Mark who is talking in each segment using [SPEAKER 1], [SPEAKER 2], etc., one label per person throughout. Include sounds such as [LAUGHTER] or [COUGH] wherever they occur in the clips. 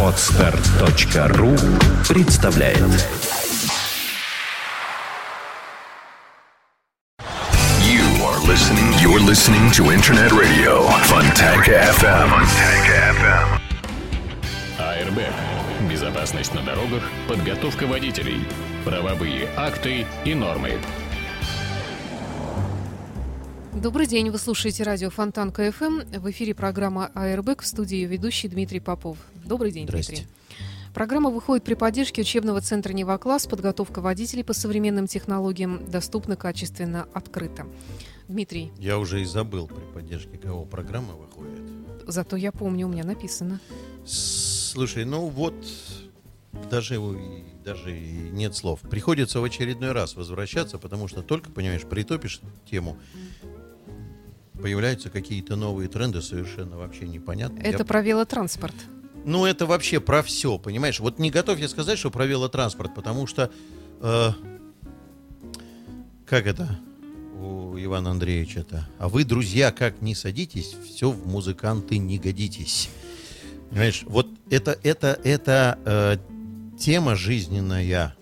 [SPEAKER 1] Отстар.ру представляет
[SPEAKER 2] You are listening. You're listening to Internet Radio Fontanka FM. Fontanka FM.
[SPEAKER 3] АРБ. Безопасность на дорогах, подготовка водителей, правовые акты и нормы.
[SPEAKER 4] Добрый день, вы слушаете радио Фонтанка FM. В эфире программа АРБ, в студии ведущий Дмитрий Попов. Добрый день,
[SPEAKER 5] Здрасте.
[SPEAKER 4] Дмитрий. Программа выходит при поддержке учебного центра «Нева-класс». Подготовка водителей по современным технологиям доступна, качественно, открыто. Дмитрий,
[SPEAKER 5] Я уже и забыл, при поддержке кого программа выходит.
[SPEAKER 4] зато я помню, у меня написано.
[SPEAKER 5] Слушай, ну вот даже, даже нет слов. Приходится в очередной раз возвращаться, потому что только, понимаешь, притопишь тему, появляются какие-то новые тренды, совершенно вообще непонятные.
[SPEAKER 4] Это
[SPEAKER 5] Я-
[SPEAKER 4] про велотранспорт.
[SPEAKER 5] Ну, это вообще про все, понимаешь? Вот не готов я сказать, что про велотранспорт, потому что... э, как это у Ивана Андреевича-то? А вы, друзья, как не садитесь, все в музыканты не годитесь. Понимаешь, вот это, это, это э, тема жизненная,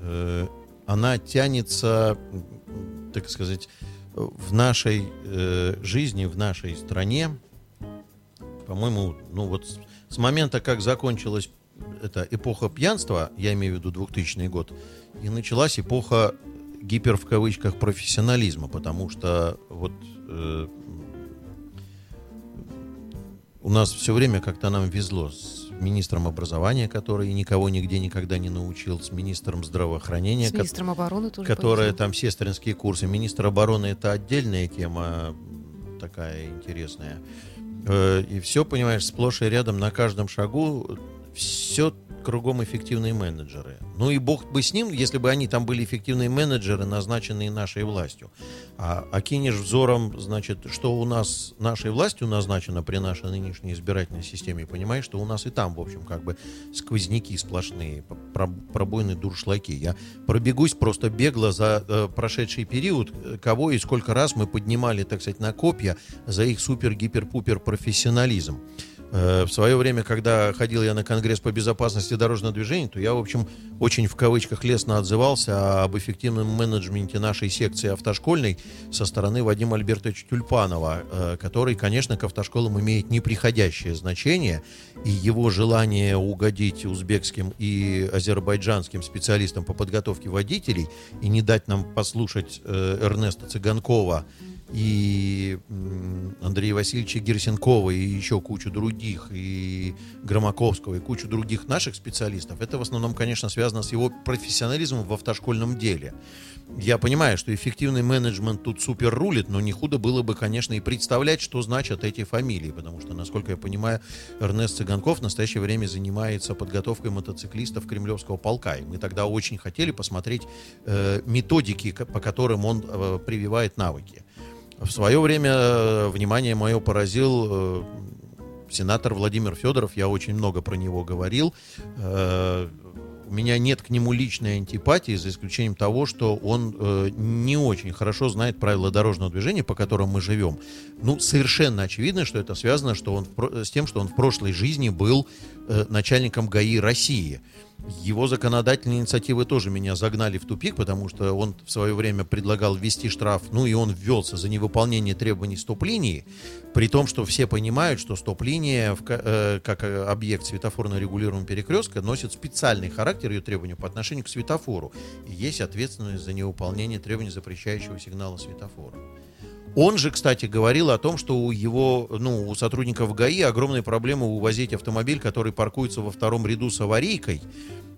[SPEAKER 5] э, она тянется, так сказать, в нашей э, жизни, в нашей стране, по-моему, ну вот с, с момента, как закончилась эта эпоха пьянства, я имею в виду 2000 год, и началась эпоха гипер в кавычках профессионализма, потому что вот э, у нас все время как-то нам везло с министром образования, который никого нигде никогда не научил, с министром здравоохранения,
[SPEAKER 4] С
[SPEAKER 5] ко-
[SPEAKER 4] министром обороны тоже
[SPEAKER 5] которая
[SPEAKER 4] повезло.
[SPEAKER 5] там сестринские курсы. Министр обороны это отдельная тема, такая интересная. Э, И все, понимаешь, сплошь и рядом на каждом шагу все кругом эффективные менеджеры. Ну и бог бы с ним, если бы они там были эффективные менеджеры, назначенные нашей властью. А окинешь взором, значит, что у нас нашей властью назначено при нашей нынешней избирательной системе, понимаешь, что у нас и там, в общем, как бы сквозняки сплошные, про- пробойные дуршлаки. Я пробегусь просто бегло за э, прошедший период, э, кого и сколько раз мы поднимали, так сказать, на копья за их супер-гипер-пупер профессионализм. Э, В свое время, когда ходил я на Конгресс по безопасности дорожного движения, то я, в общем, очень в кавычках лестно отзывался об эффективном менеджменте нашей секции автошкольной со стороны Вадима Альбертовича Тюльпанова, э, который, конечно, к автошколам имеет неприходящее значение, и его желание угодить узбекским и азербайджанским специалистам по подготовке водителей и не дать нам послушать э, Эрнеста Цыганкова и Андрея Васильевича Герсенкова и еще кучу других, и Громаковского, и кучу других наших специалистов, это в основном, конечно, связано с его профессионализмом в автошкольном деле. Я понимаю, что эффективный менеджмент тут супер рулит, но не худо было бы, конечно, и представлять, что значат эти фамилии, потому что, насколько я понимаю, Эрнест Цыганков в настоящее время занимается подготовкой мотоциклистов Кремлевского полка. И мы тогда очень хотели посмотреть э, методики, по которым он э, прививает навыки. В свое время э, внимание мое поразил э, сенатор Владимир Федоров. Я очень много про него говорил. Э, у меня нет к нему личной антипатии, за исключением того, что он э, не очень хорошо знает правила дорожного движения, по которым мы живем. Ну, совершенно очевидно, что это связано что он с тем, что он в прошлой жизни был э, начальником ГАИ России. Его законодательные инициативы тоже меня загнали в тупик, потому что он в свое время предлагал ввести штраф, ну и он ввелся за невыполнение требований стоп-линии, при том, что все понимают, что стоп-линия э, как э, объект светофорно-регулируемого перекрестка носит специальный характер ее требований по отношению к светофору. И есть ответственность за невыполнение требований запрещающего сигнала светофора. Он же, кстати, говорил о том, что у его, ну, у сотрудников ГАИ огромные проблемы увозить автомобиль, который паркуется во втором ряду с аварийкой.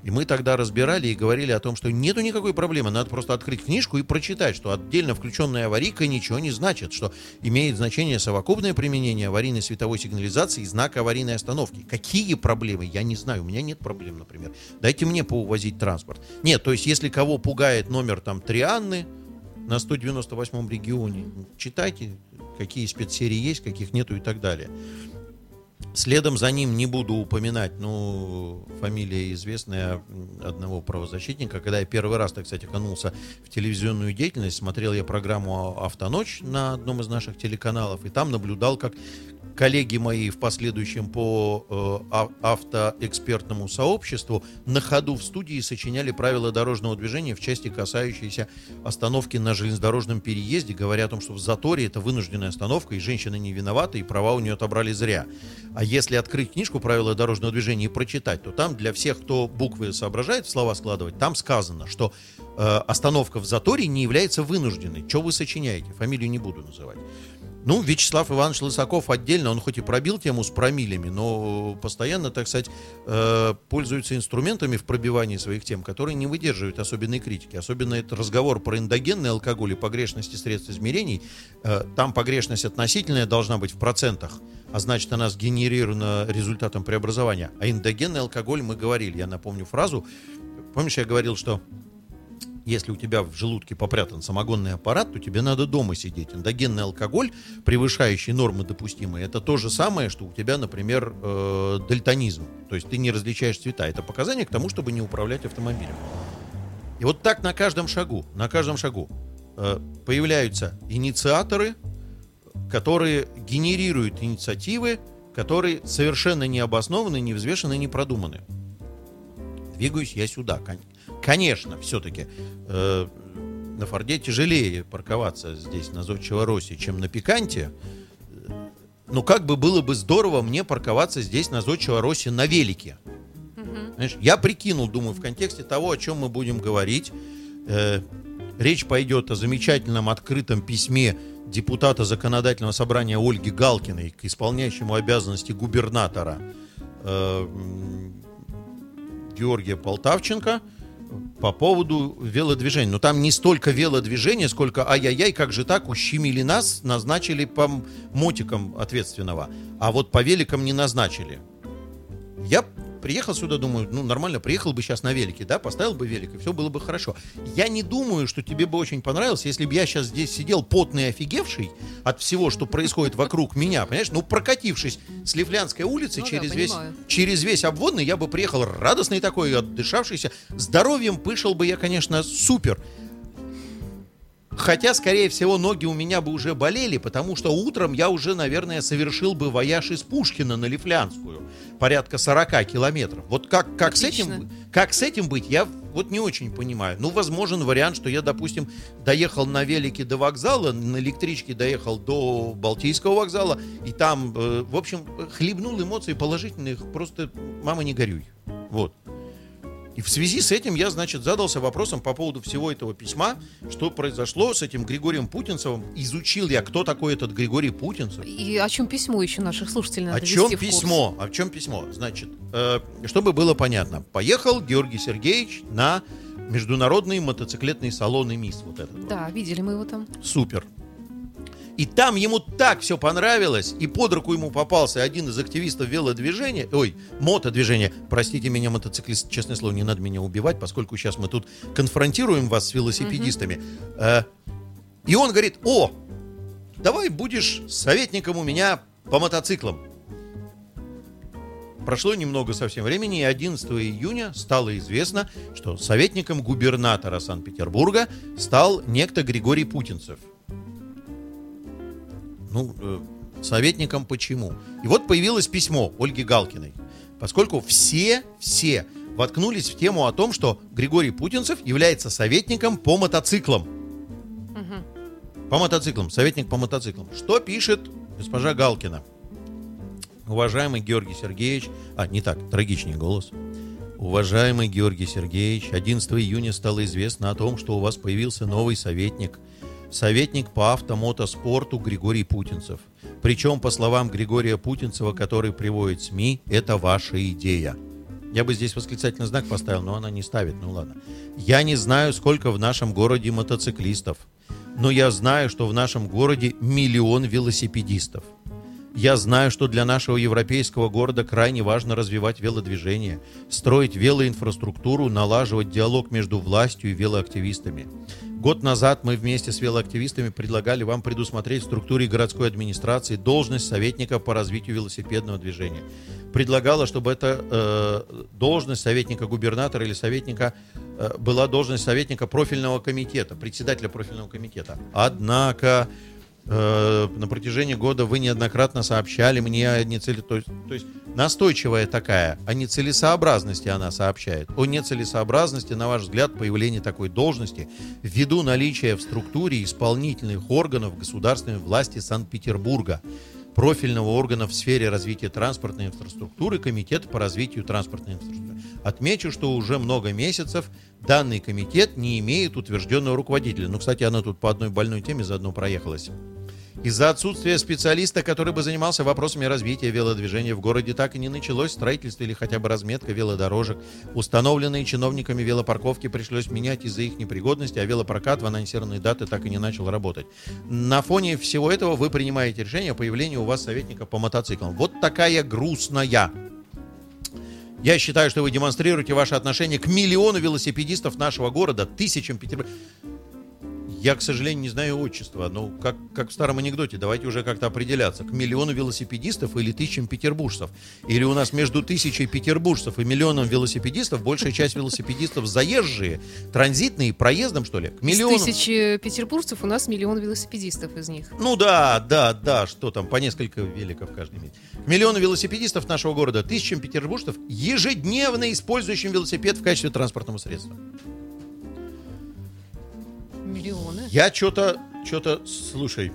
[SPEAKER 5] И мы тогда разбирали и говорили о том, что нету никакой проблемы, надо просто открыть книжку и прочитать, что отдельно включенная аварийка ничего не значит, что имеет значение совокупное применение аварийной световой сигнализации и знака аварийной остановки. Какие проблемы? Я не знаю, у меня нет проблем, например. Дайте мне поувозить транспорт. Нет, то есть если кого пугает номер там Трианны, на 198 регионе. Читайте, какие спецсерии есть, каких нету и так далее. Следом за ним не буду упоминать, ну, фамилия известная одного правозащитника. Когда я первый раз, так сказать, окунулся в телевизионную деятельность, смотрел я программу «Автоночь» на одном из наших телеканалов, и там наблюдал, как коллеги мои в последующем по э, а- автоэкспертному сообществу на ходу в студии сочиняли правила дорожного движения в части, касающейся остановки на железнодорожном переезде, говоря о том, что в заторе это вынужденная остановка, и женщина не виновата, и права у нее отобрали зря. А если открыть книжку правила дорожного движения и прочитать, то там для всех, кто буквы соображает, слова складывать, там сказано, что э, остановка в заторе не является вынужденной. Что вы сочиняете? Фамилию не буду называть. Ну, Вячеслав Иванович Лысаков отдельно, он хоть и пробил тему с промилями, но постоянно, так сказать, э, пользуется инструментами в пробивании своих тем, которые не выдерживают особенной критики. Особенно это разговор про эндогенный алкоголь и погрешности средств измерений. Э, там погрешность относительная должна быть в процентах, а значит, она сгенерирована результатом преобразования. А эндогенный алкоголь, мы говорили, я напомню фразу, помнишь, я говорил, что если у тебя в желудке попрятан самогонный аппарат, то тебе надо дома сидеть. Эндогенный алкоголь, превышающий нормы допустимые, это то же самое, что у тебя, например, э, дальтонизм. То есть ты не различаешь цвета. Это показание к тому, чтобы не управлять автомобилем. И вот так на каждом шагу, на каждом шагу э, появляются инициаторы, которые генерируют инициативы, которые совершенно не обоснованы, не взвешены, не продуманы. Двигаюсь я сюда, Конечно, все-таки э, на Форде тяжелее парковаться здесь, на Зодчего-Росси, чем на Пиканте. Но как бы было бы здорово мне парковаться здесь, на Зодчего-Росси, на велике. Знаешь, я прикинул, думаю, в контексте того, о чем мы будем говорить. Э, речь пойдет о замечательном открытом письме депутата законодательного собрания Ольги Галкиной к исполняющему обязанности губернатора э, Георгия Полтавченко – по поводу велодвижения. Но там не столько велодвижения, сколько ай-яй-яй, как же так, ущемили нас, назначили по мотикам ответственного, а вот по великам не назначили. Я приехал сюда, думаю, ну, нормально, приехал бы сейчас на велике, да, поставил бы велик, и все было бы хорошо. Я не думаю, что тебе бы очень понравилось, если бы я сейчас здесь сидел потный офигевший от всего, что происходит вокруг меня, понимаешь? Ну, прокатившись с Лифлянской улицы ну, через, да, весь, через весь обводный, я бы приехал радостный такой, отдышавшийся. Здоровьем пышел бы я, конечно, супер. Хотя, скорее всего, ноги у меня бы уже болели, потому что утром я уже, наверное, совершил бы вояж из Пушкина на Лифлянскую. Порядка 40 километров. Вот как, как, с этим, как с этим быть, я вот не очень понимаю. Ну, возможен вариант, что я, допустим, доехал на велике до вокзала, на электричке доехал до Балтийского вокзала, и там, э, в общем, хлебнул эмоций положительных, просто «мама, не горюй». Вот. И в связи с этим я, значит, задался вопросом по поводу всего этого письма, что произошло с этим Григорием Путинцевым. Изучил я, кто такой этот Григорий Путинцев.
[SPEAKER 4] И о чем письмо еще наших слушателей надо
[SPEAKER 5] О чем письмо? О чем письмо? Значит, э, чтобы было понятно, поехал Георгий Сергеевич на международный мотоциклетный салон МИС. Вот этот
[SPEAKER 4] да, вот. видели мы его там.
[SPEAKER 5] Супер. И там ему так все понравилось, и под руку ему попался один из активистов велодвижения, ой, мотодвижения, простите меня, мотоциклист, честное слово, не надо меня убивать, поскольку сейчас мы тут конфронтируем вас с велосипедистами. Mm-hmm. И он говорит, о, давай будешь советником у меня по мотоциклам. Прошло немного совсем времени, и 11 июня стало известно, что советником губернатора Санкт-Петербурга стал некто Григорий Путинцев – ну, э, советником почему? И вот появилось письмо Ольги Галкиной. Поскольку все, все воткнулись в тему о том, что Григорий Путинцев является советником по мотоциклам. Угу. По мотоциклам, советник по мотоциклам. Что пишет госпожа Галкина? Уважаемый Георгий Сергеевич, а, не так, трагичный голос. Уважаемый Георгий Сергеевич, 11 июня стало известно о том, что у вас появился новый советник – советник по автомотоспорту Григорий Путинцев. Причем, по словам Григория Путинцева, который приводит СМИ, это ваша идея. Я бы здесь восклицательный знак поставил, но она не ставит, ну ладно. Я не знаю, сколько в нашем городе мотоциклистов, но я знаю, что в нашем городе миллион велосипедистов. Я знаю, что для нашего европейского города крайне важно развивать велодвижение, строить велоинфраструктуру, налаживать диалог между властью и велоактивистами. Год назад мы вместе с велоактивистами предлагали вам предусмотреть в структуре городской администрации должность советника по развитию велосипедного движения. Предлагала, чтобы эта э, должность советника губернатора или советника э, была должность советника профильного комитета, председателя профильного комитета. Однако э, на протяжении года вы неоднократно сообщали мне о есть, то есть настойчивая такая, о нецелесообразности она сообщает. О нецелесообразности, на ваш взгляд, появления такой должности ввиду наличия в структуре исполнительных органов государственной власти Санкт-Петербурга профильного органа в сфере развития транспортной инфраструктуры Комитета по развитию транспортной инфраструктуры. Отмечу, что уже много месяцев данный комитет не имеет утвержденного руководителя. Ну, кстати, она тут по одной больной теме заодно проехалась. Из-за отсутствия специалиста, который бы занимался вопросами развития велодвижения в городе, так и не началось строительство или хотя бы разметка велодорожек. Установленные чиновниками велопарковки пришлось менять из-за их непригодности, а велопрокат в анонсированные даты так и не начал работать. На фоне всего этого вы принимаете решение о появлении у вас советника по мотоциклам. Вот такая грустная. Я считаю, что вы демонстрируете ваше отношение к миллиону велосипедистов нашего города, тысячам Петербурга. Я, к сожалению, не знаю отчества. но как, как в старом анекдоте, давайте уже как-то определяться. К миллиону велосипедистов или тысячам петербуржцев? Или у нас между тысячей петербуржцев и миллионом велосипедистов большая часть велосипедистов заезжие, транзитные, проездом, что ли? К миллиону...
[SPEAKER 4] С тысячи петербуржцев у нас миллион велосипедистов из них.
[SPEAKER 5] Ну да, да, да, что там, по несколько великов каждый имеет. Миллионы велосипедистов нашего города, тысячам петербуржцев, ежедневно использующим велосипед в качестве транспортного средства.
[SPEAKER 4] Миллионы.
[SPEAKER 5] Я что-то, что-то, слушай,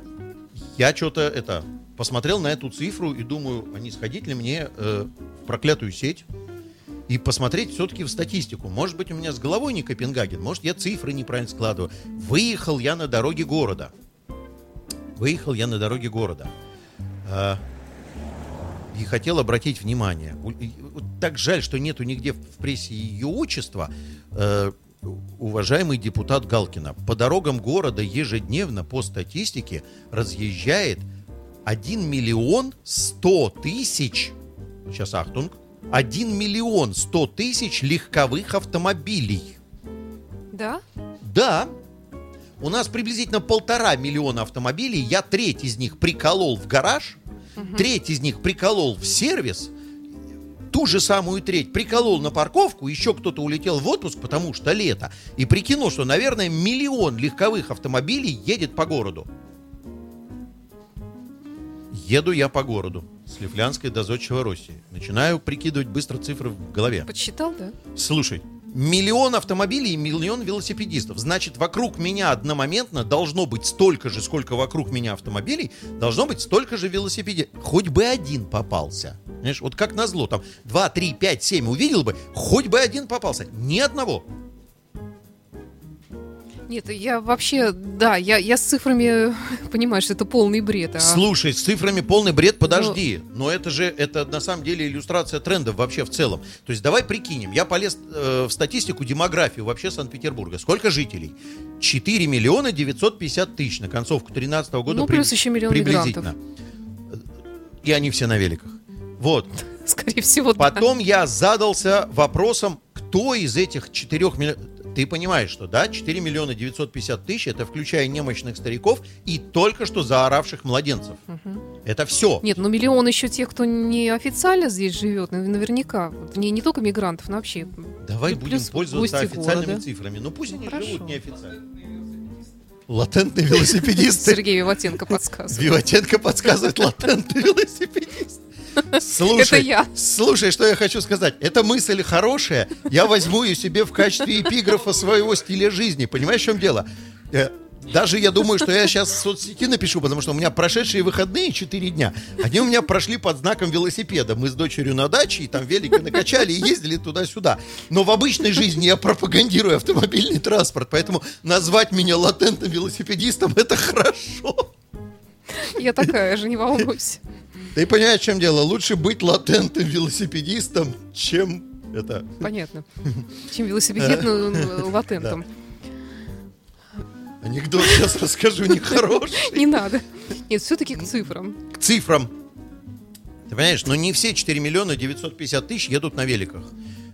[SPEAKER 5] я что-то это посмотрел на эту цифру и думаю, а не сходить ли мне э, в проклятую сеть и посмотреть все-таки в статистику. Может быть, у меня с головой не Копенгаген, может, я цифры неправильно складываю. Выехал я на дороге города. Выехал я на дороге города. Э, и хотел обратить внимание. Так жаль, что нету нигде в прессе ее отчества. Э, уважаемый депутат Галкина, по дорогам города ежедневно по статистике разъезжает 1 миллион 100 тысяч, сейчас ахтунг, 1 миллион 100 тысяч легковых автомобилей.
[SPEAKER 4] Да?
[SPEAKER 5] Да, у нас приблизительно полтора миллиона автомобилей, я треть из них приколол в гараж, треть из них приколол в сервис, ту же самую треть приколол на парковку, еще кто-то улетел в отпуск, потому что лето, и прикинул, что, наверное, миллион легковых автомобилей едет по городу. Еду я по городу с Лифлянской до Зодчего России. Начинаю прикидывать быстро цифры в голове.
[SPEAKER 4] Подсчитал, да?
[SPEAKER 5] Слушай, миллион автомобилей и миллион велосипедистов. Значит, вокруг меня одномоментно должно быть столько же, сколько вокруг меня автомобилей, должно быть столько же велосипедистов. Хоть бы один попался. Знаешь, вот как назло, там 2, 3, 5, 7 увидел бы, хоть бы один попался. Ни одного.
[SPEAKER 4] Нет, я вообще, да, я, я с цифрами [LAUGHS] понимаю, что это полный бред. а-
[SPEAKER 5] Слушай, с цифрами полный бред, подожди. Но это же, это на самом деле иллюстрация трендов вообще в целом. То есть давай прикинем. Я полез э, в статистику, демографию вообще Санкт-Петербурга. Сколько жителей? 4 миллиона 950 тысяч на концовку 2013 года.
[SPEAKER 4] Ну, плюс еще миллион
[SPEAKER 5] приблизительно. И они все на великах. Вот. [LAUGHS]
[SPEAKER 4] Скорее всего, да.
[SPEAKER 5] Потом я задался вопросом, кто из этих 4 миллионов... Ты понимаешь, что, да, 4 миллиона 950 тысяч, это включая немощных стариков и только что заоравших младенцев. Это все.
[SPEAKER 4] Нет, ну миллион еще тех, кто не официально здесь живет, нав- наверняка. Не, не только мигрантов, но вообще.
[SPEAKER 5] Давай
[SPEAKER 4] Ну,
[SPEAKER 5] будем пользоваться официальными
[SPEAKER 4] города.
[SPEAKER 5] цифрами. Ну пусть они
[SPEAKER 4] Хорошо.
[SPEAKER 5] живут неофициально. Латентный велосипедист.
[SPEAKER 4] Сергей Виватенко подсказывает.
[SPEAKER 5] Виватенко подсказывает латентный [LAUGHS] велосипедист. Слушай,
[SPEAKER 4] Это я.
[SPEAKER 5] Слушай, что я хочу сказать. Эта мысль хорошая. Я возьму ее себе в качестве эпиграфа своего стиля жизни. Понимаешь, в чем дело? Э, Даже я думаю, что я сейчас в соцсети напишу, потому что у меня прошедшие выходные 4 дня, они у меня прошли под знаком велосипеда. Мы с дочерью на даче, и там велики накачали и ездили туда-сюда. Но в обычной жизни я пропагандирую автомобильный транспорт, поэтому назвать меня латентным велосипедистом это хорошо.
[SPEAKER 4] Я такая же, не волнуйся.
[SPEAKER 5] Ты понимаешь, в чем дело? Лучше быть латентным велосипедистом, чем это.
[SPEAKER 4] Понятно. Чем велосипедным э, латентом.
[SPEAKER 5] Анекдот сейчас расскажу нехороший.
[SPEAKER 4] Не надо. Нет, все-таки к цифрам.
[SPEAKER 5] К цифрам. Ты понимаешь, но не все 4 миллиона 950 тысяч едут на великах.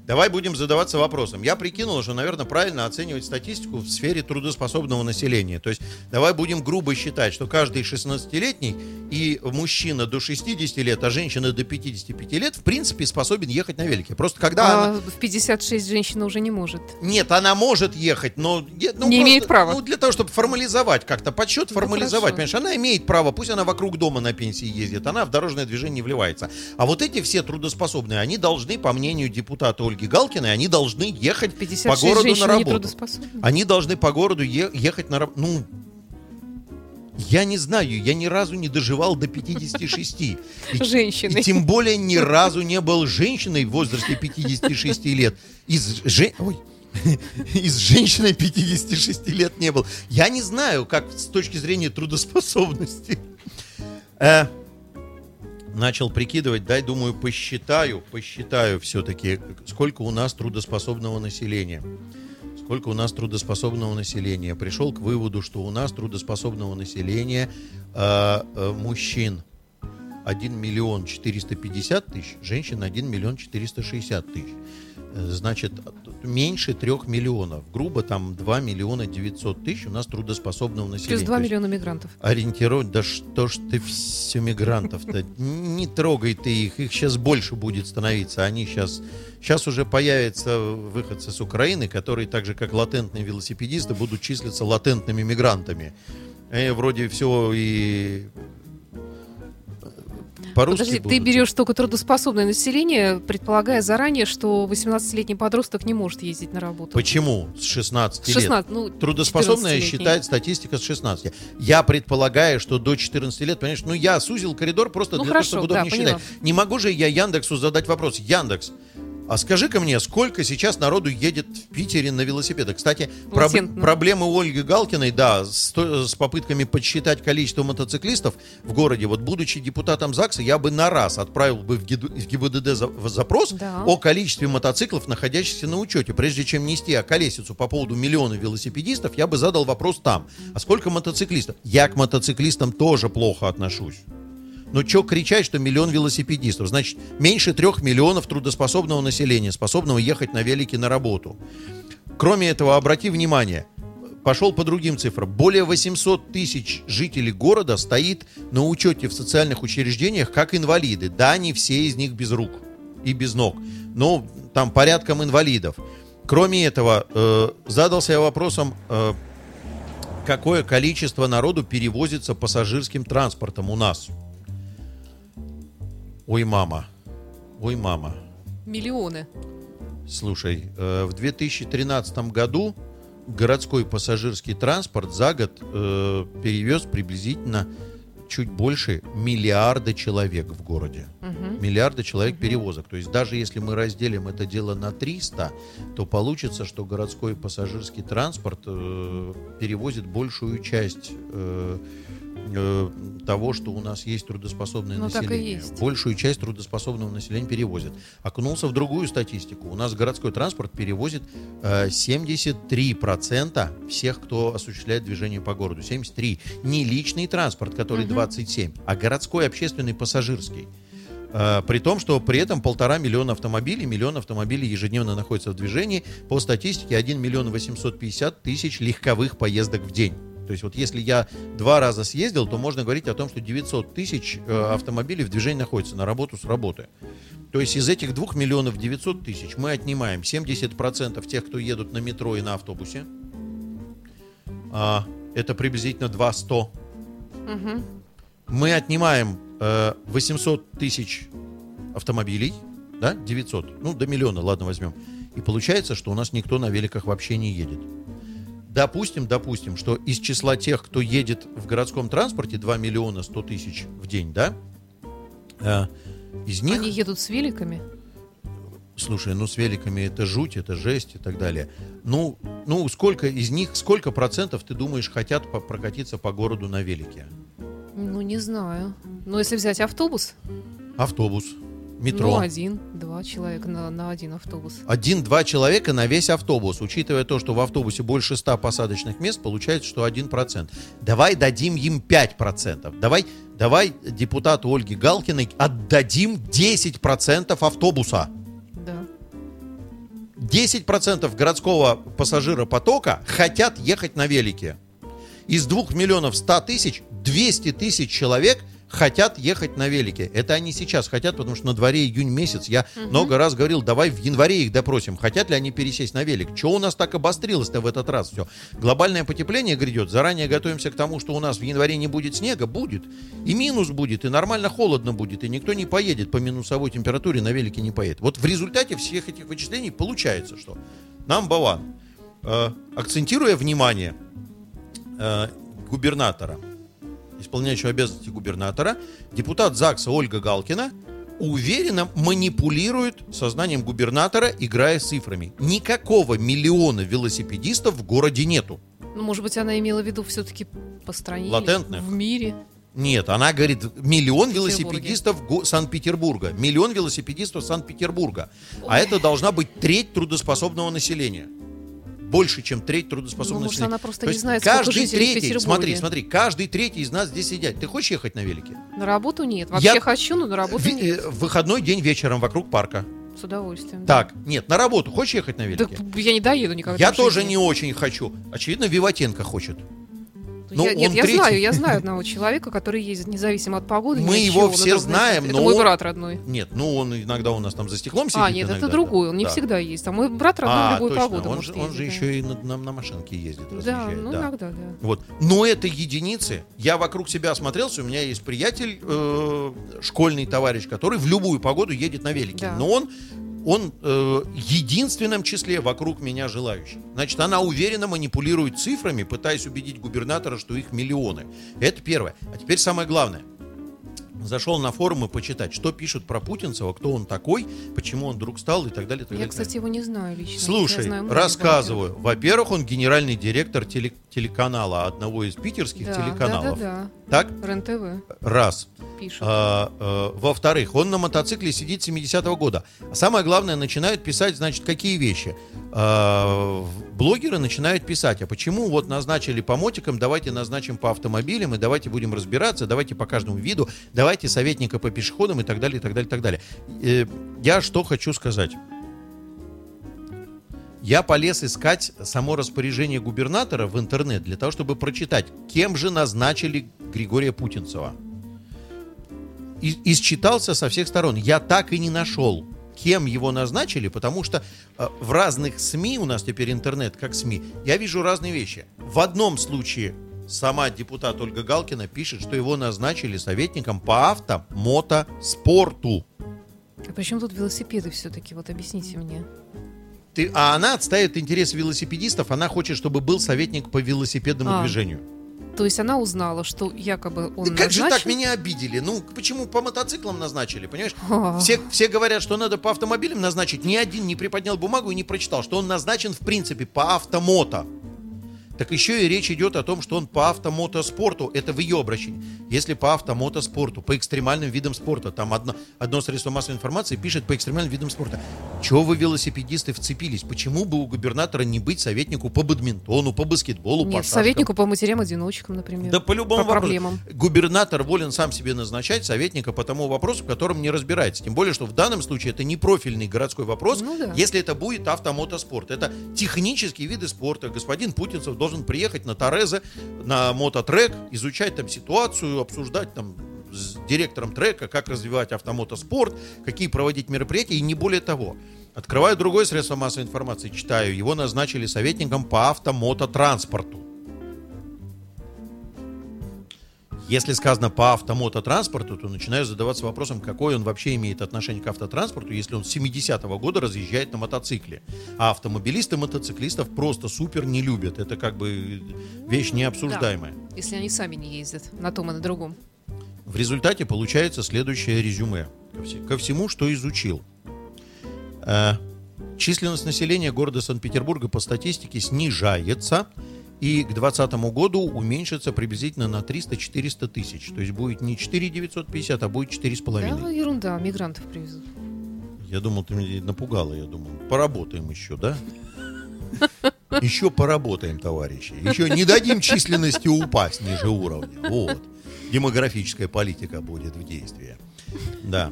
[SPEAKER 5] Давай будем задаваться вопросом. Я прикинул, что, наверное, правильно оценивать статистику в сфере трудоспособного населения. То есть давай будем грубо считать, что каждый 16-летний и мужчина до 60 лет, а женщина до 55 лет, в принципе, способен ехать на велике. Просто когда
[SPEAKER 4] А
[SPEAKER 5] она...
[SPEAKER 4] в 56 женщина уже не может.
[SPEAKER 5] Нет, она может ехать, но... ну,
[SPEAKER 4] Не имеет права.
[SPEAKER 5] Ну, для того, чтобы формализовать как-то подсчет,
[SPEAKER 4] Ну,
[SPEAKER 5] формализовать.
[SPEAKER 4] хорошо.
[SPEAKER 5] Понимаешь, она имеет право, пусть она вокруг дома на пенсии ездит, она в дорожное движение не вливается. А вот эти все трудоспособные, они должны, по мнению депутата Ольги Галкиной, они должны ехать по
[SPEAKER 4] 56
[SPEAKER 5] городу на работу. Они должны по городу е- ехать на работу. Ну, я не знаю, я ни разу не доживал до 56. [LAUGHS] И,
[SPEAKER 4] Женщиной.
[SPEAKER 5] и тем более ни разу не был женщиной в возрасте 56 лет. Из, же- Ой. [LAUGHS] Из женщины 56 лет не был. Я не знаю, как с точки зрения трудоспособности. Э, начал прикидывать, дай, думаю, посчитаю, посчитаю все-таки, сколько у нас трудоспособного населения. Сколько у нас трудоспособного населения. Пришел к выводу, что у нас трудоспособного населения э, э, мужчин 1 миллион 450 тысяч, женщин 1 миллион 460 тысяч. Э, Значит, меньше 3 миллионов. Грубо там 2 миллиона 900 тысяч у нас трудоспособного населения.
[SPEAKER 4] Плюс 2
[SPEAKER 5] То есть
[SPEAKER 4] миллиона мигрантов.
[SPEAKER 5] ориентировать, да что ж ты все мигрантов-то, не трогай ты их, их сейчас больше будет становиться, они сейчас, сейчас уже появятся выходцы с Украины, которые так же, как латентные велосипедисты, будут числиться латентными мигрантами. И вроде все и по-русски
[SPEAKER 4] Подожди, ты
[SPEAKER 5] будут.
[SPEAKER 4] берешь только трудоспособное население, предполагая заранее, что 18-летний подросток не может ездить на работу.
[SPEAKER 5] Почему с 16
[SPEAKER 4] С
[SPEAKER 5] лет?
[SPEAKER 4] 16, ну,
[SPEAKER 5] Трудоспособная
[SPEAKER 4] 14-летний.
[SPEAKER 5] считает статистика с 16. Я предполагаю, что до 14 лет, понимаешь, ну я сузил коридор просто
[SPEAKER 4] Ну,
[SPEAKER 5] для
[SPEAKER 4] хорошо,
[SPEAKER 5] того, чтобы удобнее
[SPEAKER 4] да,
[SPEAKER 5] считать. Не могу же я Яндексу задать вопрос. Яндекс, а скажи-ка мне, сколько сейчас народу едет в Питере на велосипедах? Кстати, проб- проблемы у Ольги Галкиной, да, с, с попытками подсчитать количество мотоциклистов в городе. Вот будучи депутатом ЗАГСа, я бы на раз отправил бы в, ГИД- в ГИБДД за- в запрос
[SPEAKER 4] Да.
[SPEAKER 5] о количестве мотоциклов, находящихся на учете. Прежде чем нести околесицу по поводу миллиона велосипедистов, я бы задал вопрос там. А сколько мотоциклистов? Я к мотоциклистам тоже плохо отношусь. Но что кричать, что миллион велосипедистов? Значит, меньше трех миллионов трудоспособного населения, способного ехать на велике на работу. Кроме этого, обрати внимание, пошел по другим цифрам. Более 800 тысяч жителей города стоит на учете в социальных учреждениях как инвалиды. Да, не все из них без рук и без ног, но там порядком инвалидов. Кроме этого, э, задался я вопросом, э, какое количество народу перевозится пассажирским транспортом у нас. Ой, мама. Ой, мама.
[SPEAKER 4] Миллионы.
[SPEAKER 5] Слушай, э, в 2013 году городской пассажирский транспорт за год э, перевез приблизительно чуть больше миллиарда человек в городе. Миллиарда человек перевозок. То есть даже если мы разделим это дело на 300, то получится, что городской пассажирский транспорт э, перевозит большую часть э, э, того, что у нас есть трудоспособное
[SPEAKER 4] Ну,
[SPEAKER 5] население.
[SPEAKER 4] есть.
[SPEAKER 5] Большую часть трудоспособного населения перевозит. Окунулся в другую статистику. У нас городской транспорт перевозит э, 73% всех, кто осуществляет движение по городу. 73. Не личный транспорт, который 27, а городской общественный пассажирский. Э, При том, что при этом полтора миллиона автомобилей, миллион автомобилей ежедневно находятся в движении. По статистике 1 миллион 850 тысяч легковых поездок в день. То есть вот если я два раза съездил, то можно говорить о том, что 900 тысяч э, автомобилей в движении находятся на работу с работы. То есть из этих 2 миллионов 900 тысяч мы отнимаем 70% тех, кто едут на метро и на автобусе. А, это приблизительно 200. Мы отнимаем э, 800 тысяч автомобилей, да, 900, ну, до миллиона, ладно, возьмем. И получается, что у нас никто на великах вообще не едет. Допустим, допустим, что из числа тех, кто едет в городском транспорте, 2 миллиона 100 тысяч в день, да, э, из них...
[SPEAKER 4] Они едут с великами.
[SPEAKER 5] Слушай, ну с великами это жуть, это жесть и так далее. Ну, ну сколько из них, сколько процентов, ты думаешь, хотят по- прокатиться по городу на велике?
[SPEAKER 4] Ну, не знаю. Но если взять автобус,
[SPEAKER 5] Автобус, метро.
[SPEAKER 4] ну, один, два человека на, на один автобус.
[SPEAKER 5] Один-два человека на весь автобус. Учитывая то, что в автобусе больше 100 посадочных мест, получается, что 1%. Давай дадим им 5%. Давай, давай депутату Ольге Галкиной отдадим 10% автобуса.
[SPEAKER 4] Да.
[SPEAKER 5] 10% городского пассажиропотока хотят ехать на велике. Из 2 миллионов 100 тысяч 200 тысяч человек хотят ехать на велике. Это они сейчас хотят, потому что на дворе июнь месяц. Я много раз говорил, давай в январе их допросим. Хотят ли они пересесть на велик? Чего у нас так обострилось-то в этот раз все? Глобальное потепление грядет. Заранее готовимся к тому, что у нас в январе не будет снега. Будет. И минус будет, и нормально холодно будет. И никто не поедет по минусовой температуре на велике не поедет. Вот в результате всех этих вычислений получается, что number one, э, акцентируя внимание э, губернатора, исполняющего обязанности губернатора, депутат ЗАГСа Ольга Галкина уверенно манипулирует сознанием губернатора, играя с цифрами. Никакого миллиона велосипедистов в городе нету.
[SPEAKER 4] Ну, может быть, она имела в виду все-таки по стране.
[SPEAKER 5] Латентных?
[SPEAKER 4] В мире.
[SPEAKER 5] Нет, она говорит, миллион велосипедистов Санкт-Петербурга. Миллион велосипедистов Санкт-Петербурга. А это должна быть треть трудоспособного населения. Больше, чем треть трудоспособного
[SPEAKER 4] Ну, может, она просто
[SPEAKER 5] То
[SPEAKER 4] не знает, сколько
[SPEAKER 5] каждый
[SPEAKER 4] в
[SPEAKER 5] третий, смотри, смотри, каждый третий из нас здесь сидят. Ты хочешь ехать на велике?
[SPEAKER 4] На работу нет. Вообще
[SPEAKER 5] Я-
[SPEAKER 4] хочу, но на работу
[SPEAKER 5] Ви-
[SPEAKER 4] нет.
[SPEAKER 5] э, в выходной день вечером вокруг парка.
[SPEAKER 4] С удовольствием.
[SPEAKER 5] Так, нет, на работу хочешь ехать на
[SPEAKER 4] Да
[SPEAKER 5] велике?
[SPEAKER 4] я не доеду никогда.
[SPEAKER 5] Я
[SPEAKER 4] в
[SPEAKER 5] тоже
[SPEAKER 4] жизни.
[SPEAKER 5] не очень хочу. Очевидно, Виватенко хочет.
[SPEAKER 4] Я-
[SPEAKER 5] Ну,
[SPEAKER 4] нет,
[SPEAKER 5] он
[SPEAKER 4] я
[SPEAKER 5] третий.
[SPEAKER 4] знаю, я знаю одного человека, который ездит независимо от погоды.
[SPEAKER 5] Мы
[SPEAKER 4] от
[SPEAKER 5] его все знаем,
[SPEAKER 4] месте.
[SPEAKER 5] но
[SPEAKER 4] Это мой брат родной.
[SPEAKER 5] Нет, ну он иногда у нас там за стеклом сидит.
[SPEAKER 4] А, нет,
[SPEAKER 5] иногда,
[SPEAKER 4] это другой, он не
[SPEAKER 5] да.
[SPEAKER 4] всегда есть. А мой брат родной
[SPEAKER 5] А,
[SPEAKER 4] в любую
[SPEAKER 5] точно,
[SPEAKER 4] погоду
[SPEAKER 5] он,
[SPEAKER 4] может
[SPEAKER 5] же, он же
[SPEAKER 4] ездить, да.
[SPEAKER 5] еще и на, на- на машинке ездит,
[SPEAKER 4] Да, ну
[SPEAKER 5] да.
[SPEAKER 4] иногда, да.
[SPEAKER 5] Вот. Но это единицы. Я вокруг себя осмотрелся, у меня есть приятель, э, школьный товарищ, который в любую погоду едет на велике.
[SPEAKER 4] Да.
[SPEAKER 5] Но он, он э, единственном числе вокруг меня желающих. Значит, она уверенно манипулирует цифрами, пытаясь убедить губернатора, что их миллионы. Это первое. А теперь самое главное. Зашел на форумы почитать, что пишут про Путинцева, кто он такой, почему он вдруг стал и так далее. и так
[SPEAKER 4] Я,
[SPEAKER 5] далее.
[SPEAKER 4] кстати, его не знаю лично.
[SPEAKER 5] Слушай,
[SPEAKER 4] знаю
[SPEAKER 5] рассказываю. Во-первых, он генеральный директор теле- телеканала, одного из питерских.
[SPEAKER 4] Да,
[SPEAKER 5] телеканалов.
[SPEAKER 4] Да,
[SPEAKER 5] Так?
[SPEAKER 4] да, да. РЕН-ТВ
[SPEAKER 5] Раз.
[SPEAKER 4] пишет.
[SPEAKER 5] А, а, во-вторых, он на мотоцикле сидит 70-го года. А самое главное, начинают писать, значит, какие вещи. В- блогеры начинают писать, а почему вот назначили по мотикам, давайте назначим по автомобилям, и давайте будем разбираться, давайте по каждому виду, давайте советника по пешеходам и так далее, и так далее, и так далее. Э, я что хочу сказать. Я полез искать само распоряжение губернатора в интернет для того, чтобы прочитать, кем же назначили Григория Путинцева. И, исчитался со всех сторон. Я так и не нашел, кем его назначили, потому что э, в разных СМИ, у нас теперь интернет как СМИ, я вижу разные вещи. В одном случае сама депутат Ольга Галкина пишет, что его назначили советником по автомотоспорту.
[SPEAKER 4] А при чем тут велосипеды все-таки? Вот объясните мне.
[SPEAKER 5] Ты, а она отстаивает интересы велосипедистов, она хочет, чтобы был советник по велосипедному
[SPEAKER 4] А,
[SPEAKER 5] движению.
[SPEAKER 4] То есть она узнала, что якобы он
[SPEAKER 5] Да как же так
[SPEAKER 4] назначен?
[SPEAKER 5] меня обидели? Ну, почему по мотоциклам назначили, понимаешь? Все, все говорят, что надо по автомобилям назначить. Ни один не приподнял бумагу и не прочитал, что он назначен, в принципе, по автомото. Так еще и речь идет о том, что он по автомотоспорту, это в ее обращении. Если по автомотоспорту, по экстремальным видам спорта, там одно, одно средство массовой информации пишет по экстремальным видам спорта. Чего вы, велосипедисты, вцепились? Почему бы у губернатора не быть советнику по бадминтону, по баскетболу, по
[SPEAKER 4] Нет,
[SPEAKER 5] шашкам?
[SPEAKER 4] советнику по матерям-одиночкам, например.
[SPEAKER 5] Да по любому
[SPEAKER 4] По
[SPEAKER 5] вопросу.
[SPEAKER 4] проблемам.
[SPEAKER 5] Губернатор волен сам себе назначать советника по тому вопросу, в котором не разбирается. Тем более, что в данном случае это не профильный городской вопрос,
[SPEAKER 4] Ну да.
[SPEAKER 5] если это будет автомотоспорт. Это технические виды спорта. Господин Путинцев должен приехать на Торезе, на мототрек, изучать там ситуацию, обсуждать там с директором трека, как развивать автомотоспорт, какие проводить мероприятия, и не более того. Открываю другое средство массовой информации, читаю. Его назначили советником по автомототранспорту. Если сказано по автомототранспорту, то начинаю задаваться вопросом, какое он вообще имеет отношение к автотранспорту, если он с 70-го года разъезжает на мотоцикле. А автомобилисты мотоциклистов просто супер не любят. Это как бы вещь необсуждаемая.
[SPEAKER 4] Если они сами не ездят на том и на другом.
[SPEAKER 5] В результате получается следующее резюме ко, все- ко всему, что изучил. Численность населения города Санкт-Петербурга по статистике снижается и к 2020 году уменьшится приблизительно на 300-400 тысяч. То есть будет не 4 950, а будет 4,5.
[SPEAKER 4] Да, ерунда, мигрантов привезут.
[SPEAKER 5] Я думал, ты меня напугала, я думал. Поработаем еще, да? Еще поработаем, товарищи. Еще не дадим численности упасть ниже уровня. Вот. Демографическая политика будет в действии. Да.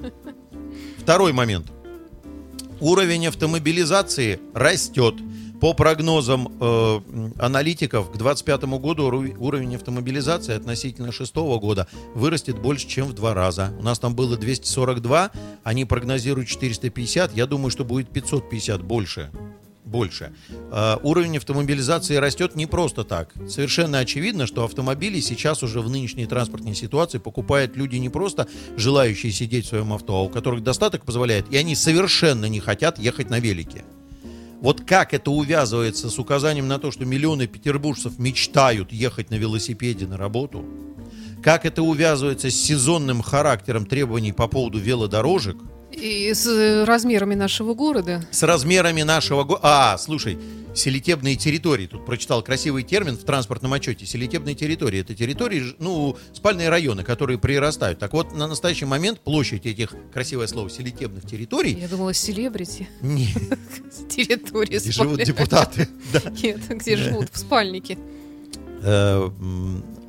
[SPEAKER 5] Второй момент. Уровень автомобилизации растет. По прогнозам э, аналитиков, к 2025 году уровень автомобилизации относительно 2006 года вырастет больше, чем в два раза. У нас там было 242, они прогнозируют 450. Я думаю, что будет 550 больше. Больше. Э, уровень автомобилизации растет не просто так. Совершенно очевидно, что автомобили сейчас уже в нынешней транспортной ситуации покупают люди не просто желающие сидеть в своем авто, а у которых достаток позволяет, и они совершенно не хотят ехать на велике. Вот как это увязывается с указанием на то, что миллионы петербуржцев мечтают ехать на велосипеде на работу, как это увязывается с сезонным характером требований по поводу велодорожек,
[SPEAKER 4] И с э, размерами нашего города.
[SPEAKER 5] с размерами нашего города. А, слушай, селитебные территории. Тут прочитал красивый термин в транспортном отчете. Селитебные территории. Это территории, ну, спальные районы, которые прирастают. Так вот, на настоящий момент площадь этих, красивое слово, селитебных территорий,
[SPEAKER 4] Я думала, селебрити.
[SPEAKER 5] не, [LAUGHS]
[SPEAKER 4] Территория
[SPEAKER 5] где живут депутаты.
[SPEAKER 4] Нет, где живут, в спальнике.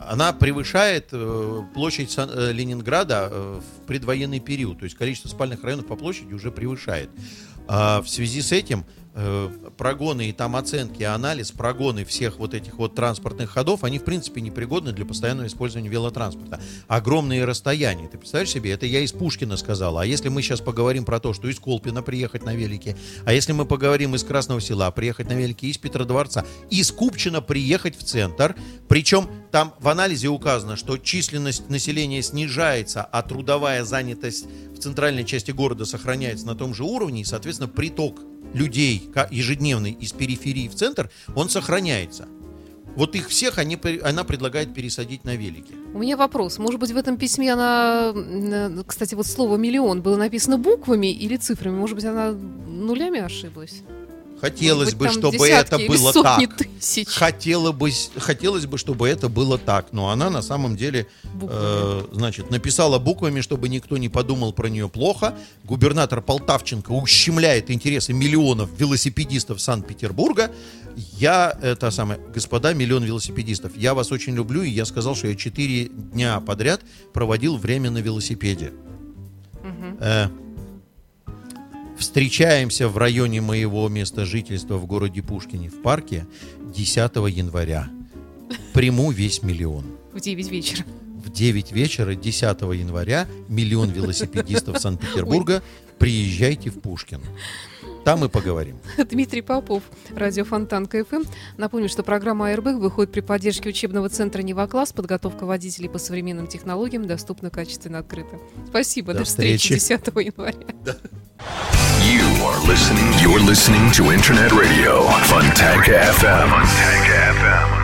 [SPEAKER 5] Она превышает э, площадь э, Ленинграда э, в предвоенный период. То есть количество спальных районов по площади уже превышает. А в связи с этим э, прогоны и там оценки, анализ, прогоны всех вот этих вот транспортных ходов, они в принципе непригодны для постоянного использования велотранспорта. Огромные расстояния. Ты представляешь себе? Это я из Пушкина сказал. А если мы сейчас поговорим про то, что из Колпина приехать на велике, а если мы поговорим из Красного Села приехать на велике, из Петродворца, из Купчино приехать в центр, причем там в анализе указано, что численность населения снижается, а трудовая занятость в центральной части города сохраняется на том же уровне, и, соответственно, приток людей ежедневный из периферии в центр, он сохраняется. Вот их всех они, она предлагает пересадить на велики.
[SPEAKER 4] У меня вопрос. Может быть, в этом письме она, э, кстати, вот слово миллион было написано буквами или цифрами? Может быть, она нулями ошиблась?
[SPEAKER 5] Хотелось бы,
[SPEAKER 4] быть, там
[SPEAKER 5] чтобы это было так.
[SPEAKER 4] тысяч
[SPEAKER 5] Хотела бы, хотелось бы, чтобы это было так, но она на самом деле,
[SPEAKER 4] буквами.
[SPEAKER 5] э, значит, написала буквами, чтобы никто не подумал про нее плохо. Губернатор Полтавченко ущемляет интересы миллионов велосипедистов Санкт-Петербурга. Я, это самое, господа, миллион велосипедистов, я вас очень люблю, и я сказал, что я четыре дня подряд проводил время на велосипеде.
[SPEAKER 4] Мгм.
[SPEAKER 5] Э, встречаемся в районе моего места жительства в городе Пушкине в парке 10 января. Приму весь миллион.
[SPEAKER 4] В 9 вечера.
[SPEAKER 5] В 9 вечера 10 января миллион велосипедистов [LAUGHS] Санкт-Петербурга. Приезжайте в Пушкин. Там и поговорим. [LAUGHS]
[SPEAKER 4] Дмитрий Попов, радио Фонтанка FM. Напомню, что программа АРБ выходит при поддержке учебного центра «Невокласс». Подготовка водителей по современным технологиям доступна качественно открыто. Спасибо.
[SPEAKER 5] До
[SPEAKER 4] До, встречи
[SPEAKER 5] встречи.
[SPEAKER 4] 10 января. [LAUGHS]
[SPEAKER 2] You are listening. You're listening to Internet Radio Fontanka FM. Funtank FM. Funtank FM.